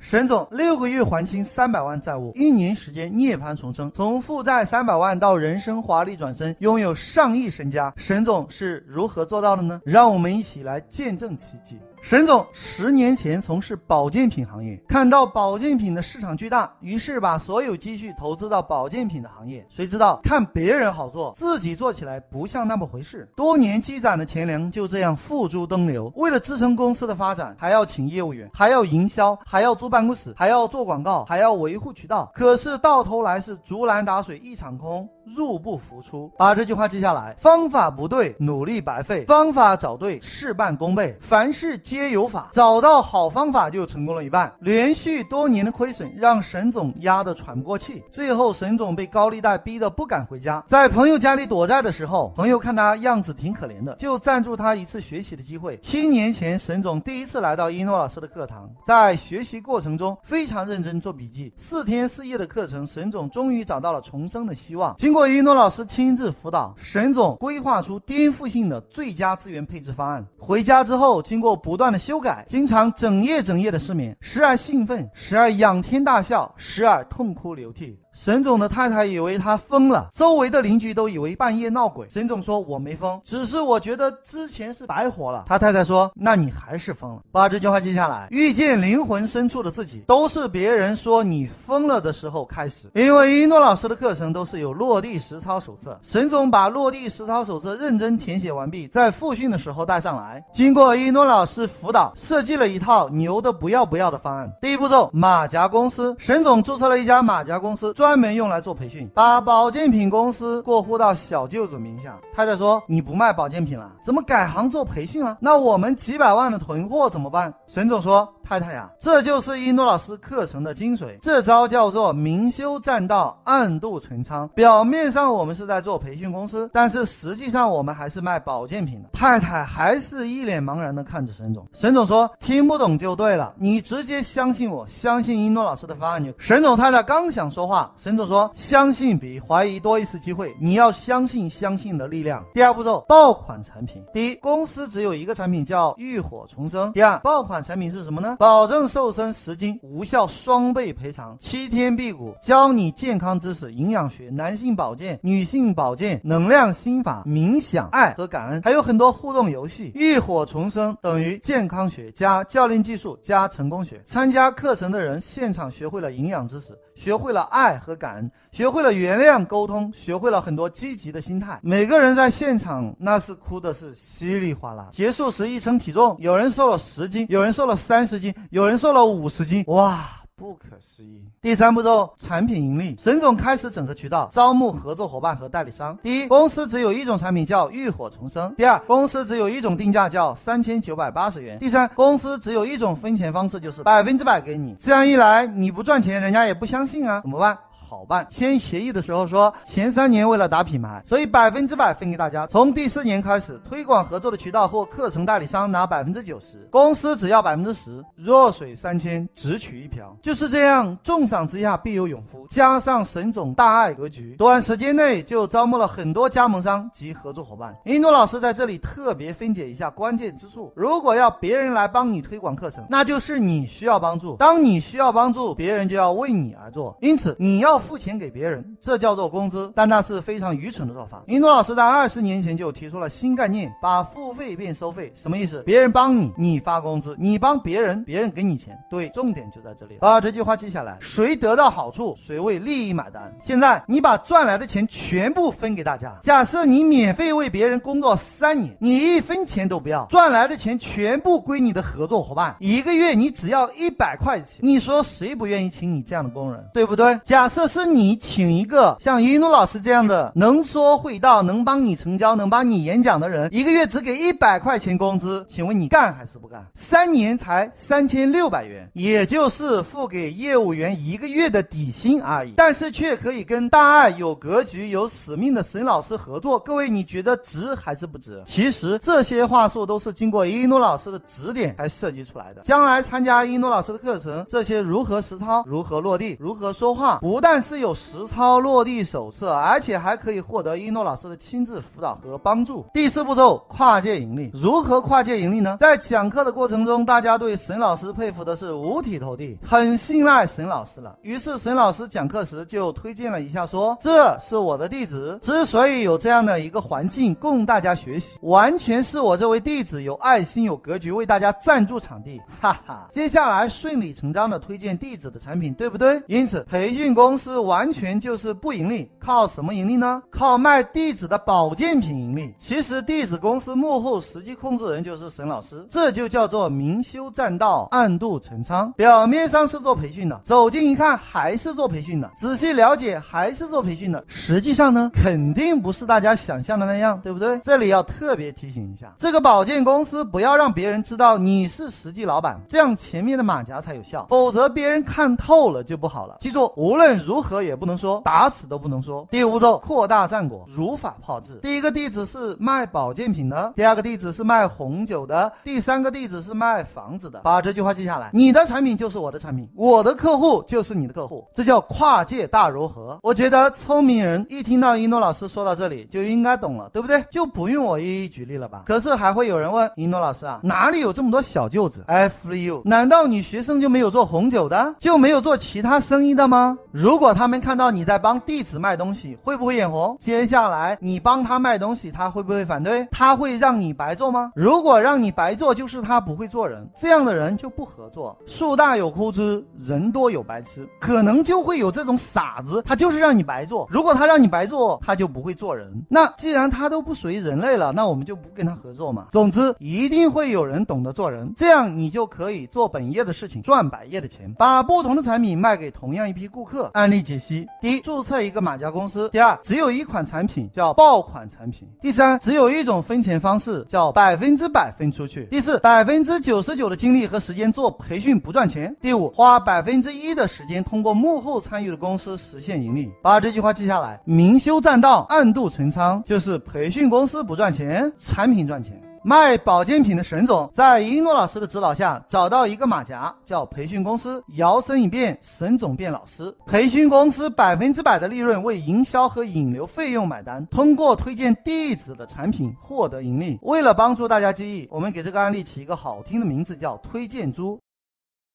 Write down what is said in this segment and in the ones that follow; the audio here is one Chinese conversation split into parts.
沈总六个月还清三百万债务，一年时间涅槃重生，从负债三百万到人生华丽转身，拥有上亿身家。沈总是如何做到的呢？让我们一起来见证奇迹。沈总十年前从事保健品行业，看到保健品的市场巨大，于是把所有积蓄投资到保健品的行业。谁知道看别人好做，自己做起来不像那么回事。多年积攒的钱粮就这样付诸东流。为了支撑公司的发展，还要请业务员，还要营销，还要租办公室，还要做广告，还要维护渠道。可是到头来是竹篮打水一场空，入不敷出。把这句话记下来：方法不对，努力白费；方法找对，事半功倍。凡事。皆有法，找到好方法就成功了一半。连续多年的亏损让沈总压得喘不过气，最后沈总被高利贷逼得不敢回家，在朋友家里躲债的时候，朋友看他样子挺可怜的，就赞助他一次学习的机会。七年前，沈总第一次来到一诺老师的课堂，在学习过程中非常认真做笔记。四天四夜的课程，沈总终于找到了重生的希望。经过一诺老师亲自辅导，沈总规划出颠覆性的最佳资源配置方案。回家之后，经过。不断的修改，经常整夜整夜的失眠，时而兴奋，时而仰天大笑，时而痛哭流涕。沈总的太太以为他疯了，周围的邻居都以为半夜闹鬼。沈总说：“我没疯，只是我觉得之前是白活了。”他太太说：“那你还是疯了。”把这句话记下来。遇见灵魂深处的自己，都是别人说你疯了的时候开始。因为一诺老师的课程都是有落地实操手册，沈总把落地实操手册认真填写完毕，在复训的时候带上来。经过一诺老师辅导，设计了一套牛的不要不要的方案。第一步骤，马甲公司。沈总注册了一家马甲公司，专。专门用来做培训，把保健品公司过户到小舅子名下。太太说：“你不卖保健品了，怎么改行做培训了？那我们几百万的囤货怎么办？”沈总说。太太呀，这就是一诺老师课程的精髓，这招叫做明修栈道，暗度陈仓。表面上我们是在做培训公司，但是实际上我们还是卖保健品的。太太还是一脸茫然的看着沈总。沈总说：“听不懂就对了，你直接相信我，相信一诺老师的方案就。”沈总太太刚想说话，沈总说：“相信比怀疑多一次机会，你要相信相信的力量。”第二步骤，爆款产品。第一，公司只有一个产品叫浴火重生。第二，爆款产品是什么呢？保证瘦身十斤，无效双倍赔偿，七天辟谷，教你健康知识、营养学、男性保健、女性保健、能量心法、冥想、爱和感恩，还有很多互动游戏。浴火重生等于健康学加教练技术加成功学。参加课程的人现场学会了营养知识，学会了爱和感恩，学会了原谅沟通，学会了很多积极的心态。每个人在现场那是哭的是稀里哗啦。结束时一称体重，有人瘦了十斤，有人瘦了三十斤。有人瘦了五十斤，哇，不可思议！第三步骤，产品盈利。沈总开始整合渠道，招募合作伙伴和代理商。第一，公司只有一种产品叫浴火重生；第二，公司只有一种定价叫三千九百八十元；第三，公司只有一种分钱方式，就是百分之百给你。这样一来，你不赚钱，人家也不相信啊，怎么办？好办，签协议的时候说前三年为了打品牌，所以百分之百分给大家。从第四年开始，推广合作的渠道或课程代理商拿百分之九十，公司只要百分之十。弱水三千，只取一瓢，就是这样。重赏之下必有勇夫，加上沈总大爱格局，短时间内就招募了很多加盟商及合作伙伴。印度老师在这里特别分解一下关键之处：如果要别人来帮你推广课程，那就是你需要帮助；当你需要帮助，别人就要为你而做。因此，你要。付钱给别人，这叫做工资，但那是非常愚蠢的做法。云朵老师在二十年前就提出了新概念，把付费变收费，什么意思？别人帮你，你发工资；你帮别人，别人给你钱。对，重点就在这里。把这句话记下来，谁得到好处，谁为利益买单。现在你把赚来的钱全部分给大家。假设你免费为别人工作三年，你一分钱都不要，赚来的钱全部归你的合作伙伴，一个月你只要一百块钱。你说谁不愿意请你这样的工人，对不对？假设。是你请一个像一诺老师这样的能说会道、能帮你成交、能帮你演讲的人，一个月只给一百块钱工资，请问你干还是不干？三年才三千六百元，也就是付给业务员一个月的底薪而已，但是却可以跟大爱有格局、有使命的沈老师合作。各位，你觉得值还是不值？其实这些话术都是经过一诺老师的指点才设计出来的。将来参加一诺老师的课程，这些如何实操、如何落地、如何说话，不但是有实操落地手册，而且还可以获得一诺老师的亲自辅导和帮助。第四步骤，跨界盈利。如何跨界盈利呢？在讲课的过程中，大家对沈老师佩服的是五体投地，很信赖沈老师了。于是沈老师讲课时就推荐了一下，说这是我的弟子，之所以有这样的一个环境供大家学习，完全是我这位弟子有爱心、有格局，为大家赞助场地。哈哈，接下来顺理成章的推荐弟子的产品，对不对？因此，培训公司完全就是不盈利，靠什么盈利呢？靠卖弟子的保健品盈利。其实，弟子公司幕后实际控制人就是沈老师，这就叫做明修栈道，暗度陈仓。表面上是做培训的，走近一看还是做培训的，仔细了解还是做培训的。实际上呢，肯定不是大家想象的那样，对不对？这里要特别提醒一下，这个保健公司不要让别人知道你是实际老板，这样前面的马甲才有效，否则别人看透了就不好了。记住，无论如如何也不能说，打死都不能说。第五步骤，扩大战果，如法炮制。第一个弟子是卖保健品的，第二个弟子是卖红酒的，第三个弟子是卖房子的。把这句话记下来，你的产品就是我的产品，我的客户就是你的客户，这叫跨界大融合。我觉得聪明人一听到一诺老师说到这里就应该懂了，对不对？就不用我一一举例了吧。可是还会有人问一诺老师啊，哪里有这么多小舅子？F you？难道你学生就没有做红酒的，就没有做其他生意的吗？如果他们看到你在帮弟子卖东西，会不会眼红？接下来你帮他卖东西，他会不会反对？他会让你白做吗？如果让你白做，就是他不会做人，这样的人就不合作。树大有枯枝，人多有白痴，可能就会有这种傻子，他就是让你白做。如果他让你白做，他就不会做人。那既然他都不属于人类了，那我们就不跟他合作嘛。总之，一定会有人懂得做人，这样你就可以做本业的事情，赚百业的钱，把不同的产品卖给同样一批顾客。案例解析：第一，注册一个马甲公司；第二，只有一款产品叫爆款产品；第三，只有一种分钱方式叫百分之百分出去；第四，百分之九十九的精力和时间做培训不赚钱；第五，花百分之一的时间通过幕后参与的公司实现盈利。把这句话记下来：明修栈道，暗度陈仓，就是培训公司不赚钱，产品赚钱。卖保健品的沈总在一诺老师的指导下，找到一个马甲，叫培训公司，摇身一变，沈总变老师。培训公司百分之百的利润为营销和引流费用买单，通过推荐弟子的产品获得盈利。为了帮助大家记忆，我们给这个案例起一个好听的名字，叫推荐猪。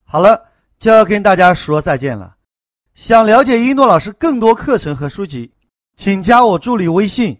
好了，就要跟大家说再见了。想了解一诺老师更多课程和书籍，请加我助理微信：